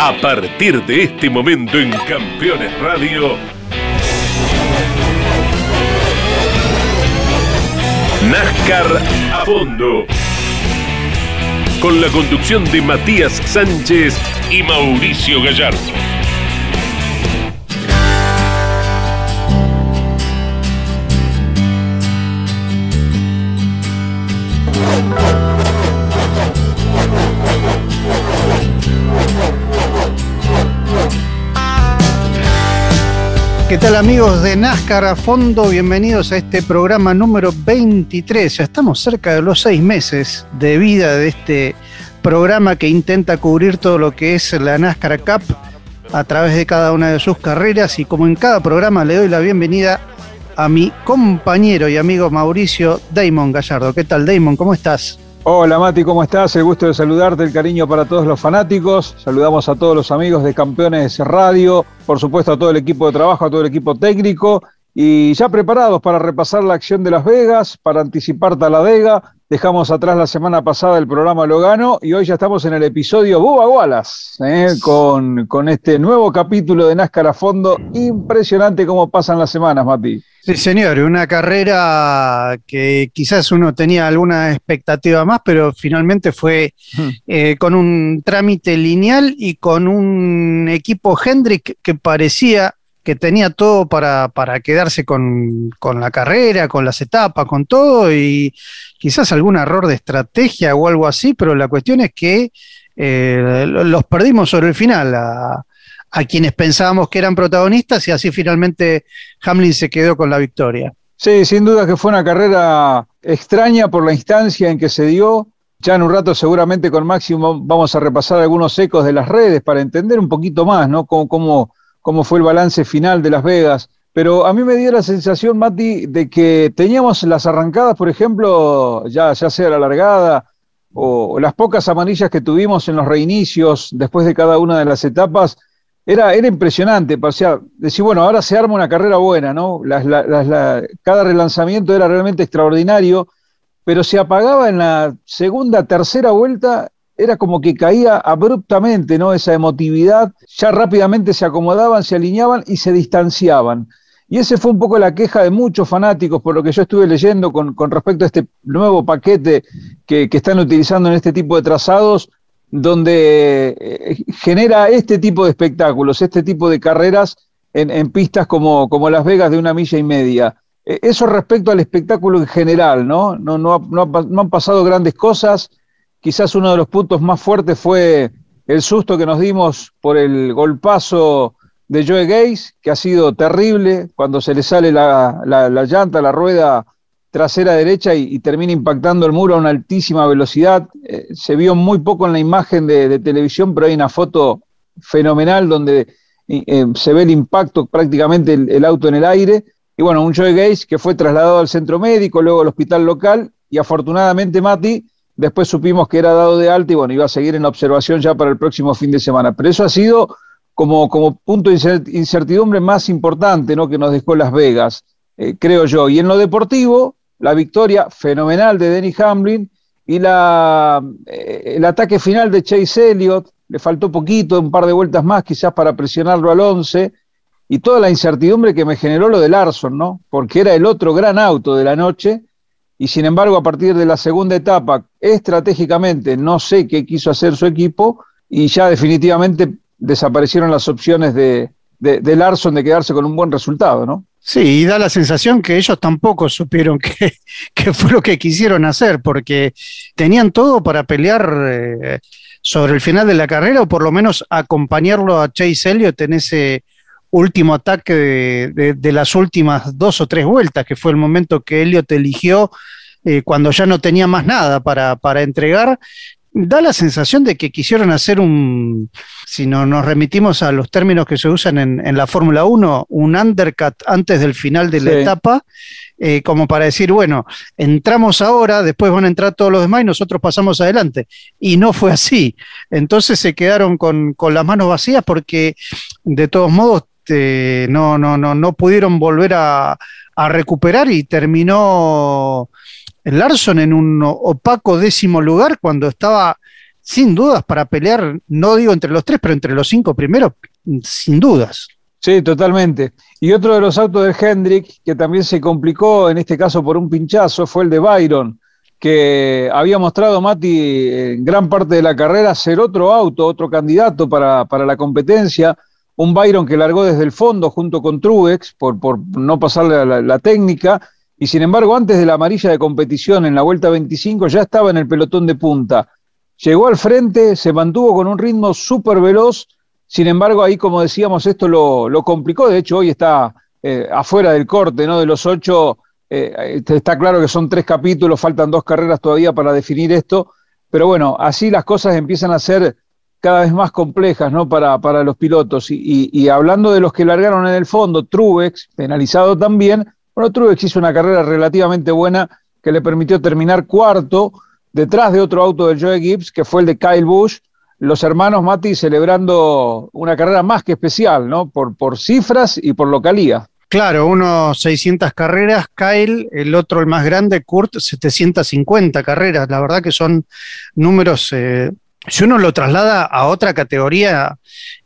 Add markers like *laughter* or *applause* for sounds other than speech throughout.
A partir de este momento en Campeones Radio, NASCAR a fondo. Con la conducción de Matías Sánchez y Mauricio Gallardo. ¿Qué tal amigos de NASCAR a fondo? Bienvenidos a este programa número 23. Ya estamos cerca de los seis meses de vida de este programa que intenta cubrir todo lo que es la NASCAR Cup a través de cada una de sus carreras y como en cada programa le doy la bienvenida a mi compañero y amigo Mauricio Damon Gallardo. ¿Qué tal Damon? ¿Cómo estás? Hola Mati, ¿cómo estás? El gusto de saludarte, el cariño para todos los fanáticos. Saludamos a todos los amigos de Campeones Radio, por supuesto a todo el equipo de trabajo, a todo el equipo técnico. Y ya preparados para repasar la acción de Las Vegas, para anticipar Taladega. Dejamos atrás la semana pasada el programa Logano y hoy ya estamos en el episodio Buba Wallace, ¿eh? con, con este nuevo capítulo de NASCAR a fondo. Impresionante cómo pasan las semanas, Mati. Sí, señor, una carrera que quizás uno tenía alguna expectativa más, pero finalmente fue eh, con un trámite lineal y con un equipo Hendrick que parecía que tenía todo para, para quedarse con, con, la carrera, con las etapas, con todo, y quizás algún error de estrategia o algo así, pero la cuestión es que eh, los perdimos sobre el final. A, a quienes pensábamos que eran protagonistas y así finalmente Hamlin se quedó con la victoria. Sí, sin duda que fue una carrera extraña por la instancia en que se dio. Ya en un rato seguramente con Máximo vamos a repasar algunos ecos de las redes para entender un poquito más, ¿no? Cómo, cómo, cómo fue el balance final de Las Vegas. Pero a mí me dio la sensación, Mati, de que teníamos las arrancadas, por ejemplo, ya, sea la largada o las pocas amarillas que tuvimos en los reinicios después de cada una de las etapas, era, impresionante, o sea, decir, bueno, ahora se arma una carrera buena, ¿no? cada relanzamiento era realmente extraordinario, pero se apagaba en la segunda, tercera vuelta, era como que caía abruptamente, ¿no? Esa emotividad, ya rápidamente se acomodaban, se alineaban y se distanciaban. Y ese fue un poco la queja de muchos fanáticos, por lo que yo estuve leyendo con, respecto a este nuevo paquete que, están utilizando en este tipo de trazados, donde eh, genera este tipo de espectáculos, este tipo de carreras en, pistas como, como, Las Vegas de una milla y media. E, eso respecto al espectáculo en general, ¿no? No, no, no, han pasado grandes cosas. Quizás uno de los puntos más fuertes fue el susto que nos dimos por el golpazo de Joe Gaze, que ha sido terrible cuando se le sale la, la llanta, la rueda trasera derecha y, termina impactando el muro a una altísima velocidad. Eh, se vio muy poco en la imagen de, televisión, pero hay una foto fenomenal donde eh, se ve el impacto, prácticamente el, auto en el aire. Y bueno, un Joe Gaze que fue trasladado al centro médico, luego al hospital local, y afortunadamente Mati, después supimos que era dado de alta y bueno, iba a seguir en observación ya para el próximo fin de semana. Pero eso ha sido como, como punto de incertidumbre más importante ¿no? que nos dejó Las Vegas, eh, creo yo. Y en lo deportivo, la victoria fenomenal de Denny Hamlin y la, eh, el ataque final de Chase Elliott, le faltó poquito, un par de vueltas más quizás para presionarlo al 11, y toda la incertidumbre que me generó lo de Larson, ¿no? Porque era el otro gran auto de la noche, y sin embargo a partir de la segunda etapa, estratégicamente no sé qué quiso hacer su equipo, y ya definitivamente desaparecieron las opciones de, de, de Larson de quedarse con un buen resultado, ¿no? Sí, y da la sensación que ellos tampoco supieron *laughs* qué, fue lo que quisieron hacer, porque tenían todo para pelear eh, sobre el final de la carrera o por lo menos acompañarlo a Chase Elliott en ese último ataque de, las últimas dos o tres vueltas, que fue el momento que Elliott eligió eh, cuando ya no tenía más nada para, para entregar da la sensación de que quisieron hacer un, si no, nos remitimos a los términos que se usan en, la Fórmula 1, un undercut antes del final de la etapa, eh, como para decir, bueno, entramos ahora, después van a entrar todos los demás y nosotros pasamos adelante. Y no fue así. Entonces se quedaron con, las manos vacías porque de todos modos eh, no, no, no, no pudieron volver a, a recuperar y terminó Larson en un opaco décimo lugar cuando estaba sin dudas para pelear, no digo entre los tres, pero entre los cinco primeros, sin dudas. Sí, totalmente. Y otro de los autos de Hendrick, que también se complicó, en este caso por un pinchazo, fue el de Byron, que había mostrado Mati en gran parte de la carrera ser otro auto, otro candidato para, la competencia. Un Byron que largó desde el fondo junto con Truex por, no pasarle la, técnica. Y sin embargo, antes de la amarilla de competición en la vuelta 25 ya estaba en el pelotón de punta. Llegó al frente, se mantuvo con un ritmo súper veloz sin embargo, ahí, como decíamos, esto lo, complicó. De hecho, hoy está eh, afuera del corte, ¿no? De los ocho, eh, está claro que son tres capítulos, faltan dos carreras todavía para definir esto. Pero bueno, así las cosas empiezan a ser cada vez más complejas, ¿no? Para, para los pilotos. Y, hablando de los que largaron en el fondo, Truex, penalizado también. Bueno, Truex hizo una carrera relativamente buena que le permitió terminar cuarto detrás de otro auto de Joe Gibbs, que fue el de Kyle Busch, los hermanos Mati celebrando una carrera más que especial, ¿no? Por, por cifras y por localía. Claro, uno 600 carreras, Kyle, el otro el más grande, Kurt, 750 carreras. La verdad que son números, eh, si uno lo traslada a otra categoría,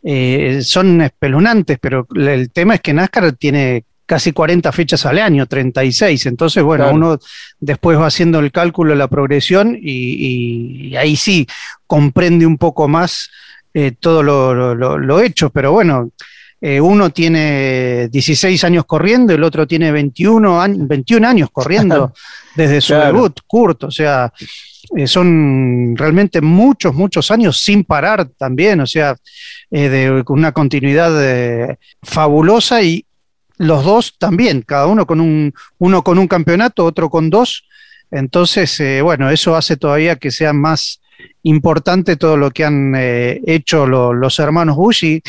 eh, son espeluznantes, pero el tema es que NASCAR tiene casi 40 fechas al año, 36. Entonces, bueno, uno después va haciendo el cálculo de la progresión y, ahí sí comprende un poco más eh, todo lo, hecho. Pero bueno, eh, uno tiene 16 años corriendo, el otro tiene 21, años, 21 años corriendo desde su debut, Kurt. O sea, eh, son realmente muchos, muchos años sin parar también, o sea, de una continuidad fabulosa y, los dos también, cada uno con un, uno con un campeonato, otro con dos. Entonces, eh, bueno, eso hace todavía que sea más importante todo lo que han eh, hecho los hermanos Bush y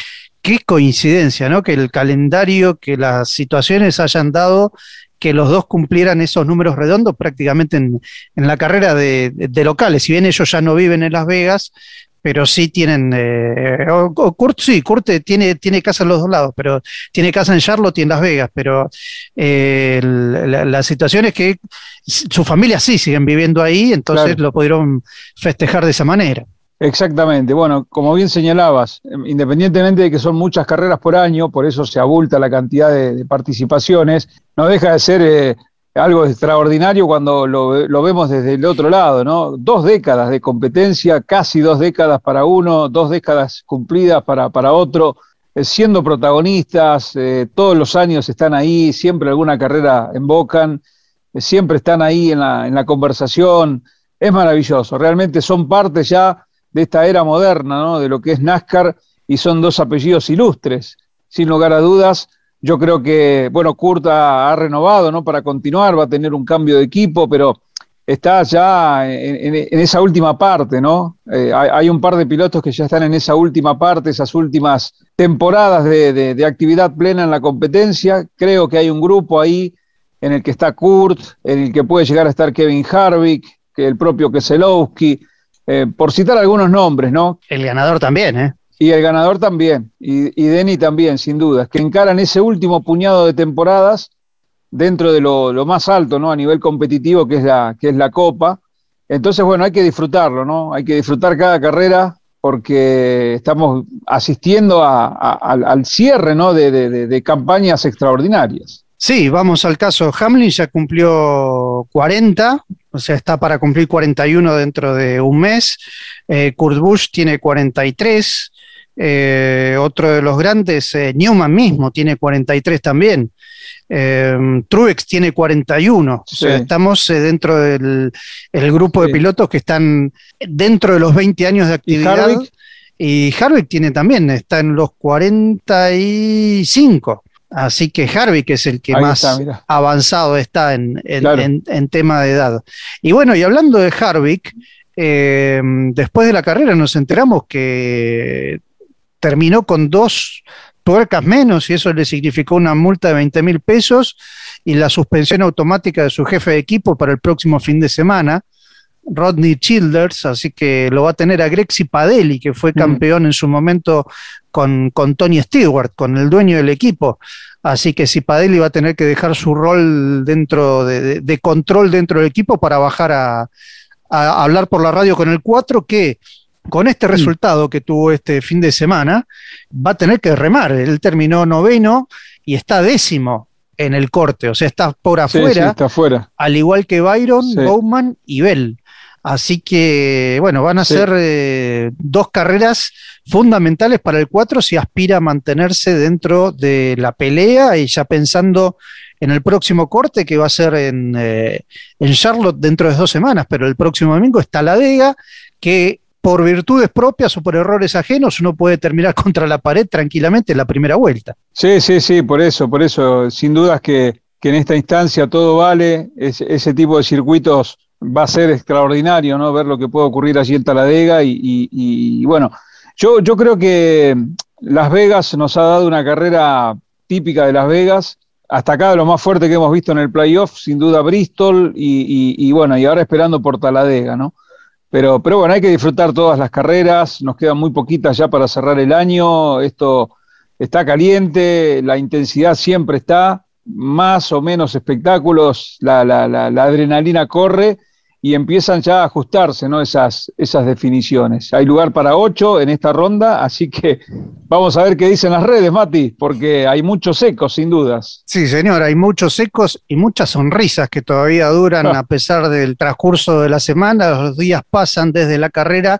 qué coincidencia, ¿no? Que el calendario, que las situaciones hayan dado que los dos cumplieran esos números redondos prácticamente en, la carrera de, locales. Si bien ellos ya no viven en Las Vegas, pero sí tienen, eh, Kurt sí, Kurt tiene, tiene casa en los dos lados, pero tiene casa en Charlotte y en Las Vegas, pero eh, la, situación es que su familia sí siguen viviendo ahí, entonces lo pudieron festejar de esa manera. Exactamente, bueno, como bien señalabas, independientemente de que son muchas carreras por año, por eso se abulta la cantidad de, participaciones, no deja de ser eh, algo extraordinario cuando lo, vemos desde el otro lado, ¿no? Dos décadas de competencia, casi dos décadas para uno, dos décadas cumplidas para, para otro, eh, siendo protagonistas, eh, todos los años están ahí, siempre alguna carrera embocan, siempre están ahí en la, en la conversación, es maravilloso, realmente son parte ya de esta era moderna, ¿no? De lo que es NASCAR y son dos apellidos ilustres, sin lugar a dudas yo creo que, bueno, Kurt ha, renovado, ¿no? Para continuar, va a tener un cambio de equipo, pero está ya en, esa última parte, ¿no? Eh, hay, un par de pilotos que ya están en esa última parte, esas últimas temporadas de, actividad plena en la competencia. Creo que hay un grupo ahí en el que está Kurt, en el que puede llegar a estar Kevin Harvick, que el propio Keselowski, eh, por citar algunos nombres, ¿no? El ganador también, ¿eh? Y el ganador también, y, y Denny también, sin duda, que encaran ese último puñado de temporadas dentro de lo, más alto, ¿no? A nivel competitivo, que es, la, que es la Copa. Entonces, bueno, hay que disfrutarlo, ¿no? Hay que disfrutar cada carrera porque estamos asistiendo al cierre, ¿no? De, de, campañas extraordinarias. Sí, vamos al caso. Hamlin ya cumplió 40, o sea, está para cumplir 41 dentro de un mes. Eh, Kurt Busch tiene 43. Eh, otro de los grandes, eh, Newman mismo, tiene 43 también. Eh, Truex tiene 41. O sea, estamos dentro del grupo de pilotos que están dentro de los 20 años de actividad. ¿Y Harvick? tiene también, está en los 45. Así que Harvick es el que más avanzado está en, en, tema de edad. Y bueno, y hablando de Harvick, después de la carrera nos enteramos que terminó con dos tuercas menos y eso le significó una multa de 20 mil pesos y la suspensión automática de su jefe de equipo para el próximo fin de semana, Rodney Childers, así que lo va a tener a Greg Cipadelli, que fue mm. campeón en su momento con, con, Tony Stewart, con el dueño del equipo. Así que Cipadelli va a tener que dejar su rol dentro de, control dentro del equipo para bajar a, a hablar por la radio con el 4, que con este mm. resultado que tuvo este fin de semana, va a tener que remar. Él terminó noveno y está décimo en el corte, o sea, está por afuera, está afuera. al igual que Byron, Bowman y Bell. Así que, bueno, van a ser eh, dos carreras fundamentales para el 4 si aspira a mantenerse dentro de la pelea y ya pensando en el próximo corte que va a ser en, eh, en Charlotte dentro de dos semanas, pero el próximo domingo está la Vega, que por virtudes propias o por errores ajenos, uno puede terminar *laughs* contra la pared tranquilamente en la primera vuelta. Sí, sí, sí, por eso, por eso, sin dudas que, que en esta instancia todo vale, ese tipo de circuitos va a ser extraordinario, ¿no? Ver lo que puede ocurrir allí en Taladega y, y, bueno, yo, yo creo que Las Vegas nos ha dado una carrera típica de Las Vegas, hasta acá lo más fuerte que hemos visto en el playoff, sin duda Bristol y, y, bueno, y ahora esperando por Taladega, ¿no? Pero, pero bueno, hay que disfrutar todas las carreras, nos quedan muy poquitas ya para cerrar el año, esto está caliente, la intensidad siempre está, más o menos espectáculos, la, la, la, la adrenalina corre y empiezan ya a ajustarse ¿no? esas, esas definiciones. Hay lugar para ocho en esta ronda, así que vamos a ver qué dicen las redes, Mati, porque hay muchos ecos, sin dudas. Sí, señor, hay muchos ecos y muchas sonrisas que todavía duran ah. a pesar del transcurso de la semana. Los días pasan desde la carrera,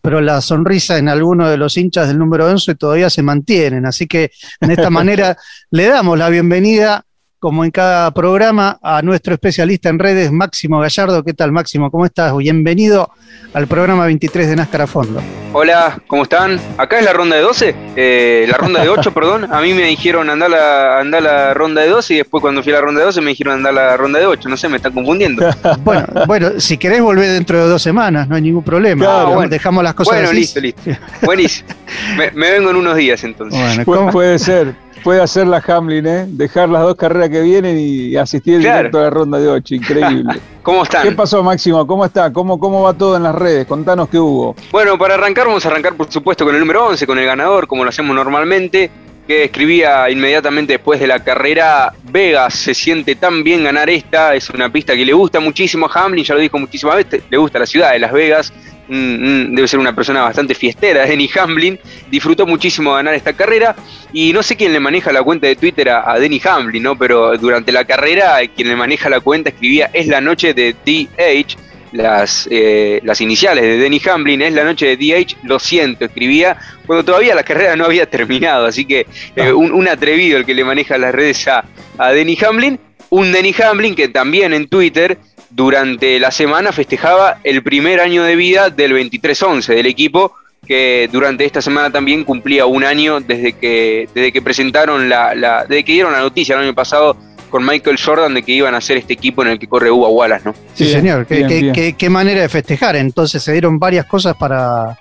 pero la sonrisa en algunos de los hinchas del número 11 todavía se mantienen. Así que en esta *laughs* manera le damos la bienvenida como en cada programa, a nuestro especialista en redes, Máximo Gallardo. ¿Qué tal, Máximo? ¿Cómo estás? Bienvenido al programa 23 de NASCAR a Fondo. Hola, ¿cómo están? Acá es la ronda de 12, eh, la ronda de 8, *laughs* perdón. A mí me dijeron andar la, andar la ronda de 12 y después cuando fui a la ronda de 12 me dijeron andar la ronda de 8. No sé, me están confundiendo. *laughs* bueno, bueno, si querés volver dentro de dos semanas, no hay ningún problema. bueno. Dejamos las cosas Bueno, listo, listo. Buenísimo. *laughs* Me, me, vengo en unos días entonces. Bueno, ¿cómo puede ser? Puede hacer la Hamlin, ¿eh? Dejar las dos carreras que vienen y asistir directo a la ronda de 8. Increíble. *laughs* ¿Cómo están? ¿Qué pasó, Máximo? ¿Cómo está? ¿Cómo, ¿Cómo va todo en las redes? Contanos qué hubo. Bueno, para arrancar, vamos a arrancar, por supuesto, con el número 11, con el ganador, como lo hacemos normalmente que escribía inmediatamente después de la carrera, Vegas se siente tan bien ganar esta, es una pista que le gusta muchísimo a Hamlin, ya lo dijo muchísimas veces, le gusta la ciudad de Las Vegas, debe ser una persona bastante fiestera, *laughs* Denny Hamlin, disfrutó muchísimo ganar esta carrera. Y no sé quién le maneja la cuenta de Twitter a, Denny Hamlin, ¿no? pero durante la carrera quien le maneja la cuenta escribía es la noche de DH, las, eh, las iniciales de Denny Hamlin, es la noche de DH, lo siento, escribía cuando todavía la carrera no había *laughs* terminado, así que eh, un, atrevido el que le maneja las redes a, a Denny Hamlin, un Denny Hamlin que también en Twitter durante la semana festejaba el primer año de vida del 23-11 del equipo, que durante esta semana también cumplía un año desde que, desde que presentaron la, la, desde que dieron la noticia el año pasado con Michael Jordan de que iban a ser este equipo en el que corre Uva Wallace, ¿no? Sí, señor. ¿Qué, manera de festejar. Entonces se dieron varias cosas para,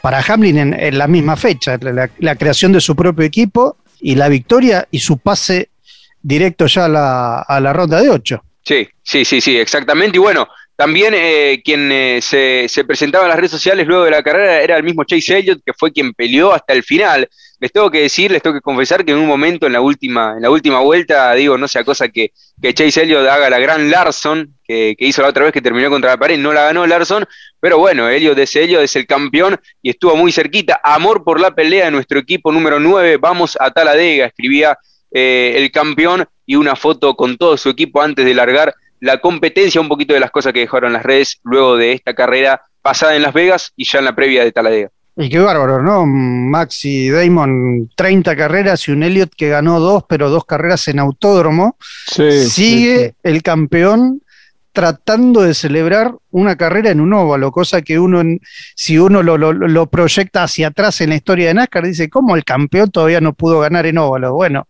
para Hamlin en, la misma fecha. La, creación de su propio equipo y la victoria y su pase directo ya a la, a la ronda de ocho. Sí, sí, sí, sí, exactamente. Y bueno, también eh, quien eh, se, se, presentaba en las redes sociales luego de la carrera era el mismo Chase Elliott, que fue quien peleó hasta el final. Les tengo que decir, les tengo que confesar que en un momento en la última, en la última vuelta, digo, no sea cosa que, que Chase Elliott haga la gran Larson, que, que, hizo la otra vez que terminó contra la pared, no la ganó Larson, pero bueno, Elliott es Elliott, es el campeón y estuvo muy cerquita. Amor por la pelea de nuestro equipo número 9, vamos a Taladega, escribía eh, el campeón y una foto con todo su equipo antes de largar la competencia, un poquito de las cosas que dejaron las redes luego de esta carrera pasada en Las Vegas y ya en la previa de Taladega. Y qué bárbaro, ¿no? Maxi Damon, 30 carreras y un Elliot que ganó dos, pero dos carreras en autódromo. Sigue el campeón tratando de celebrar una carrera en un óvalo, cosa que uno, si uno lo, lo, proyecta hacia atrás en la historia de NASCAR, dice, ¿cómo el campeón todavía no pudo ganar en óvalo? Bueno,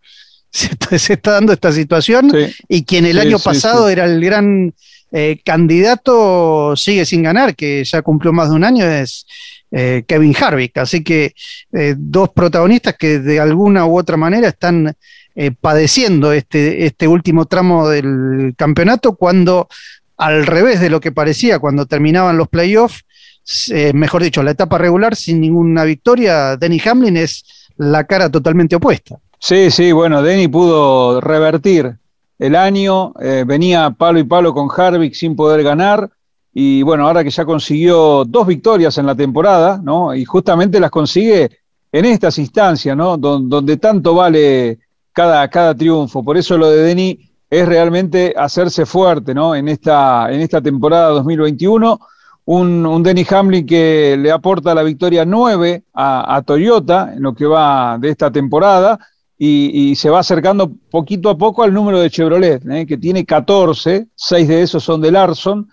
*laughs* se está, dando esta situación y quien el año pasado era el gran eh, candidato sigue sin ganar, que ya cumplió más de un año, es eh, Kevin Harvick. Así que eh, dos protagonistas que de alguna u otra manera están padeciendo este, este último tramo del campeonato cuando al revés de lo que parecía cuando terminaban los playoffs, mejor dicho, la etapa regular sin ninguna victoria, Denny Hamlin es la cara totalmente opuesta. Sí, sí, bueno, Denny pudo revertir el año, eh, venía palo y palo con Harvick sin poder ganar, y bueno, ahora que ya consiguió dos victorias en la temporada, ¿no? Y justamente las consigue en estas instancias, ¿no? donde tanto vale cada, cada triunfo. Por eso lo de Denis es realmente hacerse fuerte, ¿no? En esta, en esta temporada 2021. Un, un Denny Hamlin que le aporta la victoria 9 a, Toyota en lo que va de esta temporada y, se va acercando poquito a poco al número de Chevrolet, ¿eh? que tiene 14, 6 de esos son de Larson.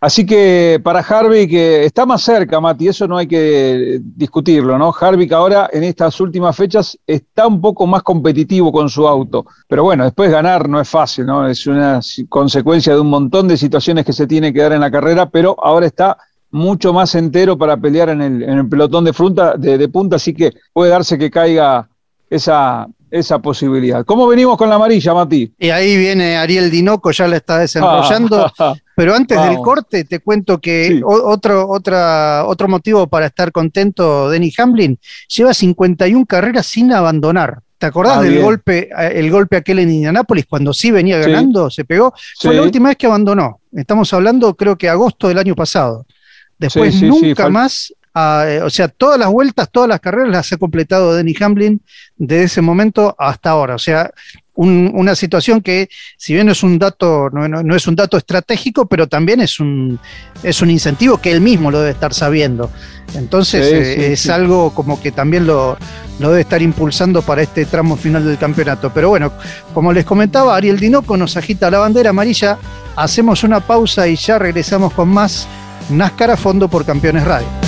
Así que para Harvick que está más cerca, Mati, eso no hay que discutirlo, ¿no? Harvick ahora en estas últimas fechas está un poco más competitivo con su auto, pero bueno, después ganar no es fácil, ¿no? Es una consecuencia de un montón de situaciones que se tiene que dar en la carrera, pero ahora está mucho más entero para pelear en el, pelotón de, de punta, así que puede darse que caiga esa, esa posibilidad. ¿Cómo venimos con la amarilla, Mati? Y ahí viene Ariel Dinoco, ya la está desenrollando. *laughs* pero antes del corte, te cuento que otro, otra, otro motivo para estar contento, Denny Hamlin, lleva 51 carreras sin abandonar. ¿Te acordás ah, del golpe, eh, el golpe aquel en Indianápolis cuando sí venía ganando, se pegó? Fue la última vez que abandonó. Estamos hablando, creo que agosto del año pasado. Después nunca más eh, o sea, todas las vueltas, todas las carreras las ha completado Denny Hamlin desde ese momento hasta ahora. O sea, una situación que, si bien no es un dato, no, es un dato estratégico, pero también es un, es un incentivo que él mismo lo debe estar sabiendo. Entonces eh, es algo como que también lo, lo, debe estar impulsando para este tramo final del campeonato. Pero bueno, como les comentaba, Ariel Dinoco nos agita la bandera amarilla. Hacemos una pausa y ya regresamos con más NASCAR a fondo por Campeones Radio.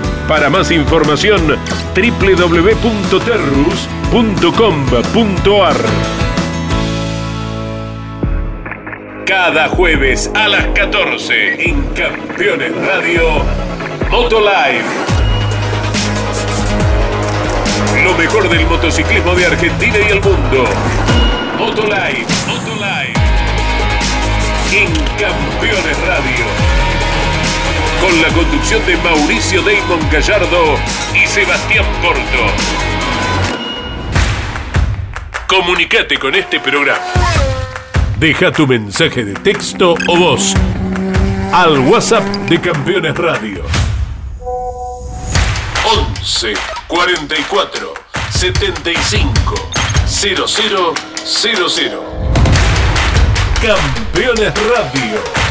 Para más información, www.terrus.com.ar. Cada jueves a las 14 en Campeones Radio, Motolive. Lo mejor del motociclismo de Argentina y el mundo. Motolive, Motolive. En Campeones Radio con la conducción de Mauricio Damon Gallardo y Sebastián Porto. Comunicate con este programa. Deja tu mensaje de texto o voz al WhatsApp de Campeones Radio. 11 44 75 0000 Campeones Radio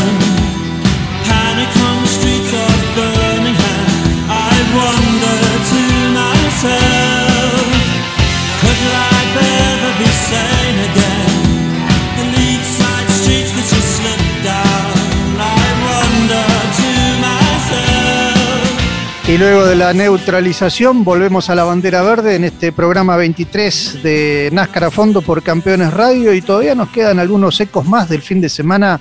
Y luego de la neutralización volvemos a la bandera verde en este programa 23 de NASCAR a fondo por Campeones Radio y todavía nos quedan algunos ecos más del fin de semana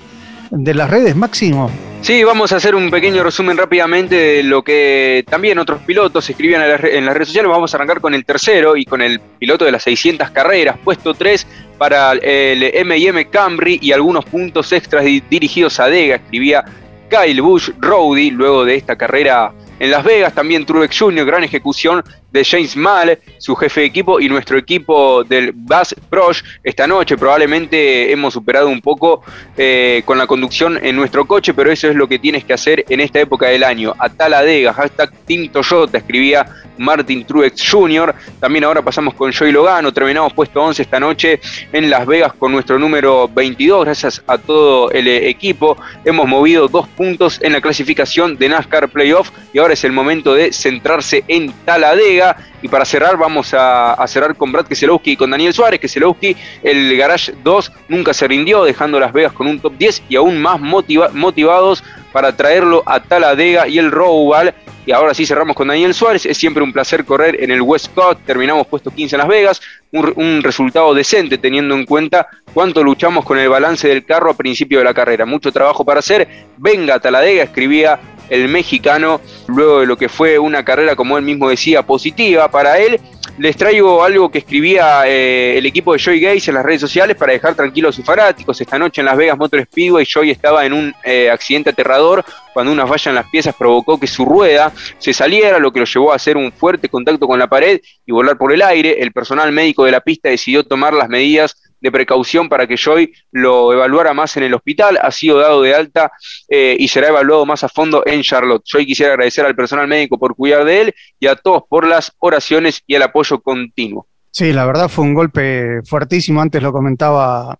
de las redes, Máximo. Sí, vamos a hacer un pequeño resumen rápidamente de lo que también otros pilotos escribían en las redes sociales. Vamos a arrancar con el tercero y con el piloto de las 600 carreras, puesto 3 para el M&M Camry y algunos puntos extras dirigidos a Dega, escribía Kyle Bush Rowdy luego de esta carrera en Las Vegas también Truex Jr., gran ejecución de James Male, su jefe de equipo, y nuestro equipo del Bass Prosh. Esta noche probablemente hemos superado un poco eh, con la conducción en nuestro coche, pero eso es lo que tienes que hacer en esta época del año. A Taladega, hashtag Team Toyota, escribía Martin Truex Jr. También ahora pasamos con Joey Logano, terminamos puesto 11 esta noche en Las Vegas con nuestro número 22, gracias a todo el equipo. Hemos movido dos puntos en la clasificación de NASCAR Playoff y ahora es el momento de centrarse en Taladega. Y para cerrar, vamos a, cerrar con Brad Keselowski y con Daniel Suárez. Keselowski, el Garage 2 nunca se rindió, dejando Las Vegas con un top 10 y aún más motivados para traerlo a Taladega y el Roval Y ahora sí cerramos con Daniel Suárez. Es siempre un placer correr en el Westcott. Terminamos puesto 15 en Las Vegas. Un, un, resultado decente teniendo en cuenta cuánto luchamos con el balance del carro a principio de la carrera. Mucho trabajo para hacer. Venga Taladega, escribía el mexicano, luego de lo que fue una carrera, como él mismo decía, positiva para él. Les traigo algo que escribía eh, el equipo de Joy Gates en las redes sociales para dejar tranquilos a sus fanáticos. Esta noche en Las Vegas Motor Speedway, Joy estaba en un eh, accidente aterrador cuando una falla en las piezas provocó que su rueda se saliera, lo que lo llevó a hacer un fuerte contacto con la pared y volar por el aire. El personal médico de la pista decidió tomar las medidas de precaución para que Joy lo evaluara más en el hospital. Ha sido dado de alta eh, y será evaluado más a fondo en Charlotte. Joy quisiera agradecer al personal médico por cuidar de él y a todos por las oraciones y el apoyo continuo. Sí, la verdad fue un golpe fuertísimo. Antes lo comentaba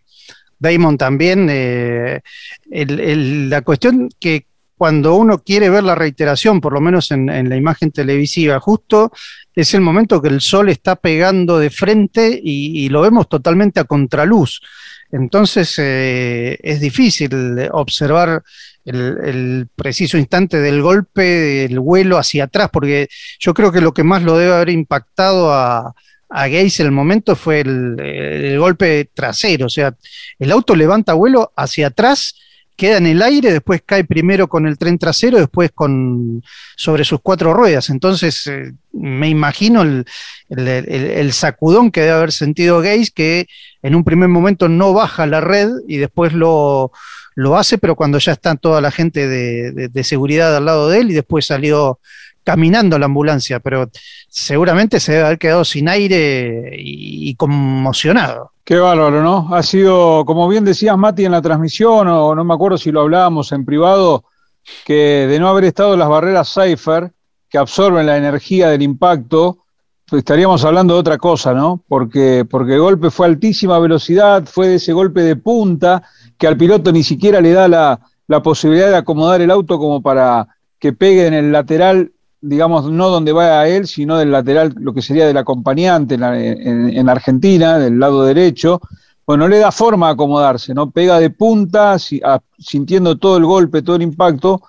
Damon también. Eh, la cuestión que cuando uno quiere ver la reiteración, por lo menos en, la imagen televisiva, justo es el momento que el sol está pegando de frente y, lo vemos totalmente a contraluz. Entonces eh, es difícil observar el, preciso instante del golpe, del vuelo hacia atrás, porque yo creo que lo que más lo debe haber impactado a, a Gaze en el momento fue el, el golpe trasero, o sea, el auto levanta vuelo hacia atrás queda en el aire, después cae primero con el tren trasero, después con sobre sus cuatro ruedas. Entonces, eh, me imagino el, el, sacudón que debe haber sentido Gaze, que en un primer momento no baja la red y después lo, lo hace, pero cuando ya está toda la gente de, de seguridad al lado de él y después salió caminando la ambulancia, pero seguramente se debe haber quedado sin aire y, conmocionado. Qué bárbaro, ¿no? Ha sido, como bien decías, Mati, en la transmisión, o no me acuerdo si lo hablábamos en privado, que de no haber estado las barreras Cypher, que absorben la energía del impacto, pues estaríamos hablando de otra cosa, ¿no? Porque, porque el golpe fue a altísima velocidad, fue de ese golpe de punta, que al piloto ni siquiera le da la, la posibilidad de acomodar el auto como para que pegue en el lateral digamos, no donde va a él, sino del lateral, lo que sería del acompañante en, en, en, Argentina, del lado derecho. Bueno, le da forma a acomodarse, ¿no? Pega de punta, sintiendo todo el golpe, todo el impacto,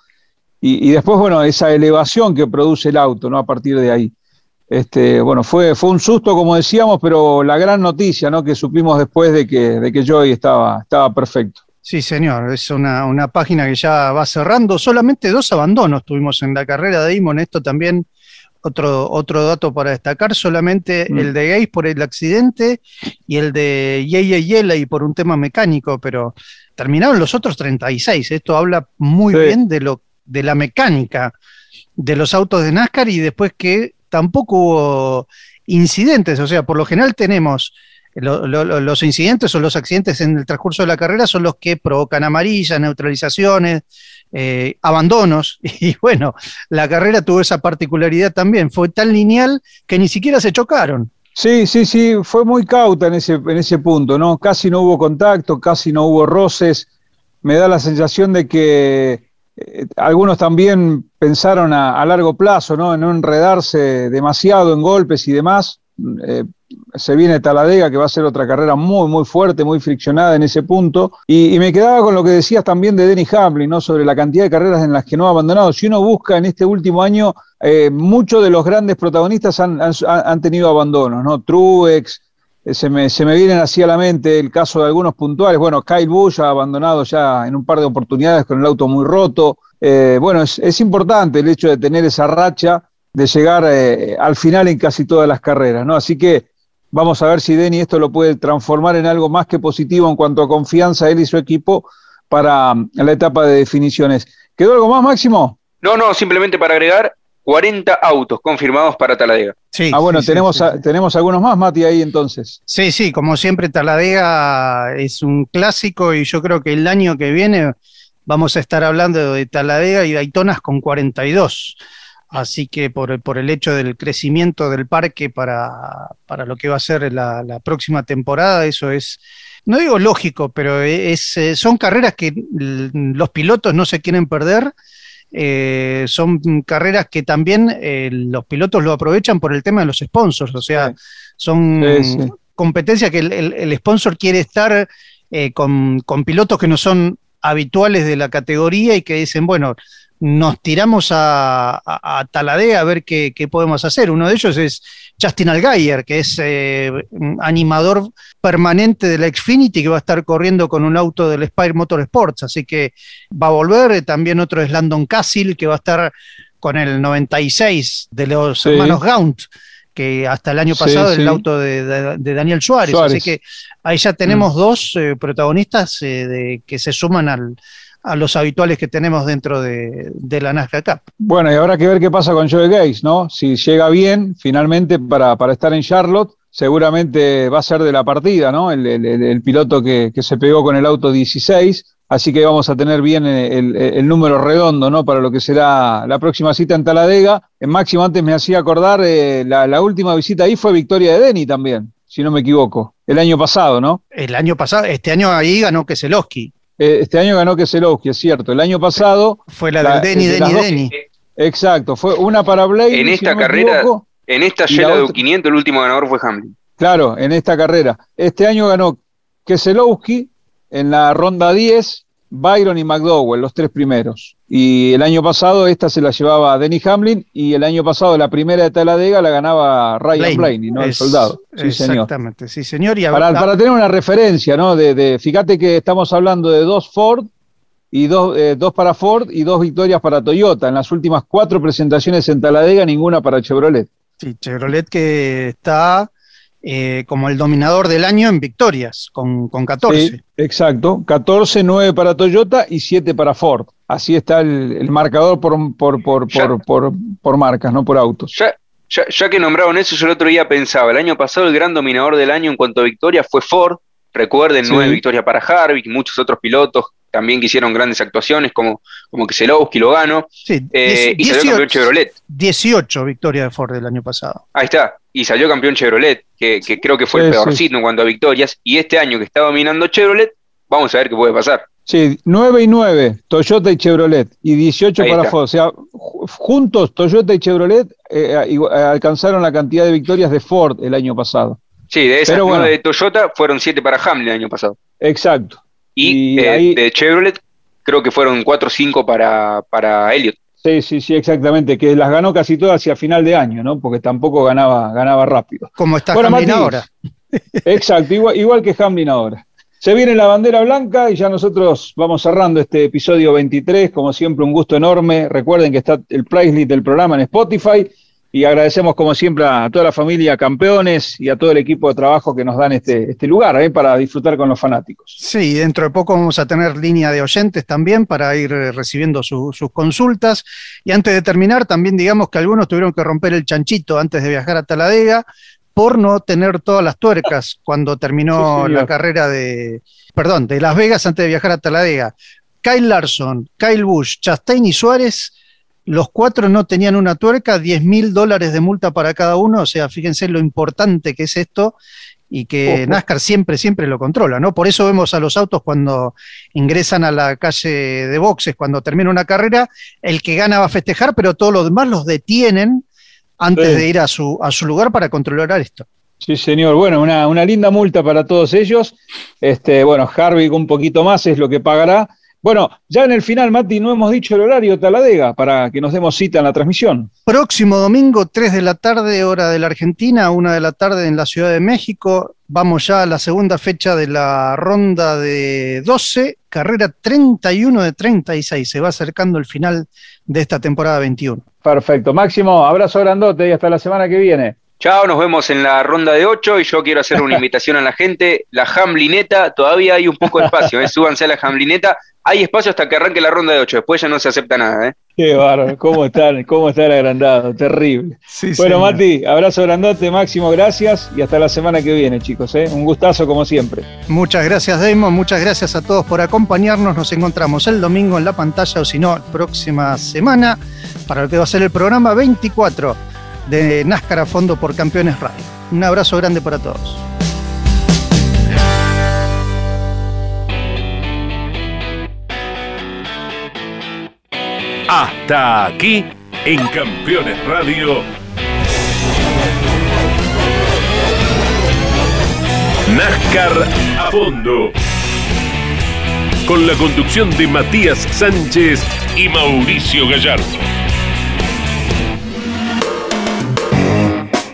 y, y, después, bueno, esa elevación que produce el auto, ¿no? A partir de ahí. Este, bueno, fue, fue un susto, como decíamos, pero la gran noticia, ¿no? Que supimos después de que, de que Joey estaba, estaba perfecto. Sí, señor, es una, una, página que ya va cerrando. Solamente dos abandonos tuvimos en la carrera de Imon. Esto también, otro, otro dato para destacar, solamente mm. el de Gays por el accidente y el de Yeye Yela y por un tema mecánico, pero terminaron los otros 36. Esto habla muy sí. bien de, lo, de la mecánica de los autos de NASCAR y después que tampoco hubo incidentes. O sea, por lo general tenemos lo, lo, los incidentes o los accidentes en el transcurso de la carrera son los que provocan amarillas, neutralizaciones, eh, abandonos. *laughs* Y bueno, la carrera tuvo esa particularidad también. Fue tan lineal que ni siquiera se chocaron. Sí, sí, sí, fue muy cauta en ese, en ese punto, ¿no? Casi no hubo contacto, casi no hubo roces. Me da la sensación de que eh, algunos también pensaron a, a, largo plazo, ¿no? En no enredarse demasiado en golpes y demás. Eh, se viene Taladega, que va a ser otra carrera muy, muy fuerte, muy friccionada en ese punto. Y, me quedaba con lo que decías también de Denny Hamlin, ¿no? Sobre la cantidad de carreras en las que no ha abandonado. Si uno busca en este último año, eh, muchos de los grandes protagonistas han, han, tenido abandonos, ¿no? Truex, eh, se, me, se me vienen así a la mente el caso de algunos puntuales. Bueno, Kyle Busch ha abandonado ya en un par de oportunidades con el auto muy roto. Bueno, es importante el hecho de tener esa racha de llegar eh, al final en casi todas las carreras, ¿no? Así que vamos a ver si Denny esto lo puede transformar en algo más que positivo en cuanto a confianza él y su equipo para um, la etapa de definiciones. ¿Quedó algo más, Máximo? No, no, simplemente para agregar 40 autos confirmados para Taladega. Sí, ah, bueno, sí, tenemos, sí, a, tenemos algunos más, Mati, ahí entonces. Sí, sí, como siempre, Taladega es un clásico y yo creo que el año que viene vamos a estar hablando de Taladega y Daytonas con 42. Así que por, por, el hecho del crecimiento del parque para, para lo que va a ser la, la, próxima temporada, eso es, no digo lógico, pero es, eh, son carreras que los pilotos no se quieren perder. Eh, son carreras que también eh, los pilotos lo aprovechan por el tema de los sponsors, o sea, son sí, sí. competencias que el, el, el, sponsor quiere estar eh, con, con pilotos que no son habituales de la categoría y que dicen, bueno, nos tiramos a, a, Taladea a ver qué, podemos hacer. Uno de ellos es Justin Algayer, que es eh, animador permanente de la Xfinity, que va a estar corriendo con un auto del Spire Motorsports, así que va a volver. También otro es Landon Castle, que va a estar con el 96 de los hermanos Gaunt que hasta el año pasado el auto de, Daniel Suárez. Así que ahí ya tenemos mm. dos eh, protagonistas eh, de, que se suman al, a los habituales que tenemos dentro de, la NASCAR Cup. Bueno, y habrá que ver qué pasa con Joe Gates, ¿no? Si llega bien finalmente para, para estar en Charlotte, seguramente va a ser de la partida, ¿no? El, piloto que, que, se pegó con el auto 16. Así que vamos a tener bien el, número redondo, ¿no? Para lo que será la próxima cita en Taladega. En Máximo antes me hacía acordar, eh, la, última visita ahí fue victoria de Denny también, si no me equivoco. El año pasado, ¿no? El año pasado, este año ahí ganó Keselowski. Eh, este año ganó Keselowski, es cierto. El año pasado. Fue la, del Denny, Denny, Denny. Exacto, fue una para Blake. En esta carrera, en esta Yela de 500, el último ganador fue Hamlin. Claro, en esta carrera. Este año ganó Keselowski en la ronda 10 Byron y McDowell, los tres primeros. Y el año pasado esta se la llevaba Denny Hamlin y el año pasado la primera de Taladega la ganaba Ryan Blaney, ¿no? el soldado. Sí, exactamente, sí, señor. para, tener una referencia, ¿no? De, fíjate que estamos hablando de dos Ford y dos, eh, dos para Ford y dos victorias para Toyota. En las últimas cuatro presentaciones en Taladega, ninguna para Chevrolet. Sí, Chevrolet que está eh, como el dominador del año en victorias, con, con 14. exacto, 14, 9 para Toyota y 7 para Ford. Así está el, marcador por, por, por, por, por, marcas, no por autos. Ya, ya, que nombraron eso, yo el otro día pensaba, el año pasado el gran dominador del año en cuanto a victorias fue Ford. Recuerden, nueve victorias para Harvick, muchos otros pilotos también que hicieron grandes actuaciones, como, como que Zelowski lo ganó. Sí, eh, y salió campeón Chevrolet. 18 victorias de Ford el año pasado. Ahí está, y salió campeón Chevrolet, que, creo que fue el peorcito en cuanto a victorias. Y este año que está dominando Chevrolet, vamos a ver qué puede pasar. Sí, 9 y 9, Toyota y Chevrolet, y 18 para Ford. O sea, juntos Toyota y Chevrolet eh, alcanzaron la cantidad de victorias de Ford el año pasado. Sí, de esas bueno, de Toyota fueron 7 para Hamlin el año pasado. Exacto. Y, eh, de Chevrolet creo que fueron 4 o 5 para, para Elliot. Sí, sí, sí, exactamente, que las ganó casi todas hacia final de año, ¿no? Porque tampoco ganaba, ganaba rápido. Como está Hamlin ahora. Exacto, igual, igual que Hamlin ahora. Se viene la bandera blanca y ya nosotros vamos cerrando este episodio 23. Como siempre, un gusto enorme. Recuerden que está el playlist del programa en Spotify y agradecemos como siempre a toda la familia campeones y a todo el equipo de trabajo que nos dan este, este lugar ¿eh? para disfrutar con los fanáticos. Sí, dentro de poco vamos a tener línea de oyentes también para ir eh, recibiendo sus consultas. Y antes de terminar, también digamos que algunos tuvieron que romper el chanchito antes de viajar a Taladega por no tener todas las tuercas *laughs* cuando terminó la carrera de, perdón, de Las Vegas antes de viajar a Taladega. Kyle Larson, Kyle Bush, Chastain y Suárez los cuatro no tenían una tuerca, 10 mil dólares de multa para cada uno, o sea, fíjense lo importante que es esto y que NASCAR siempre, siempre lo controla, ¿no? Por eso vemos a los autos cuando ingresan a la calle de boxes, cuando termina una carrera, el que gana va a festejar, pero todos los demás los detienen antes de ir a su, a su lugar para controlar esto. Sí, señor. Bueno, una, una linda multa para todos ellos. Este, bueno, Harvick un poquito más es lo que pagará bueno, ya en el final, Mati, no hemos dicho el horario Taladega para que nos demos cita en la transmisión. Próximo domingo, 3 de la tarde, hora de la Argentina, 1 de la tarde en la Ciudad de México. Vamos ya a la segunda fecha de la ronda de 12, carrera 31 de 36. Se va acercando el final de esta temporada 21. Perfecto. Máximo, abrazo grandote y hasta la semana que viene. Chao, nos vemos en la ronda de 8 y yo quiero hacer una *laughs* invitación a la gente. La Hamlineta, todavía hay un poco de espacio, ¿eh? súbanse a la Hamlineta. Hay espacio hasta que arranque la ronda de 8, después ya no se acepta nada. ¿eh? Qué bárbaro, cómo están, cómo está el agrandado, terrible. bueno, Mati, abrazo grandote, Máximo, gracias y hasta la semana que viene, chicos. ¿eh? Un gustazo como siempre. Muchas gracias, Damon, muchas gracias a todos por acompañarnos. Nos encontramos el domingo en la pantalla o si no, próxima semana para lo que va a ser el programa 24 de NASCAR a fondo por Campeones Radio. Un abrazo grande para todos. Hasta aquí en Campeones Radio. NASCAR a fondo. con la conducción de Matías Sánchez y Mauricio Gallardo.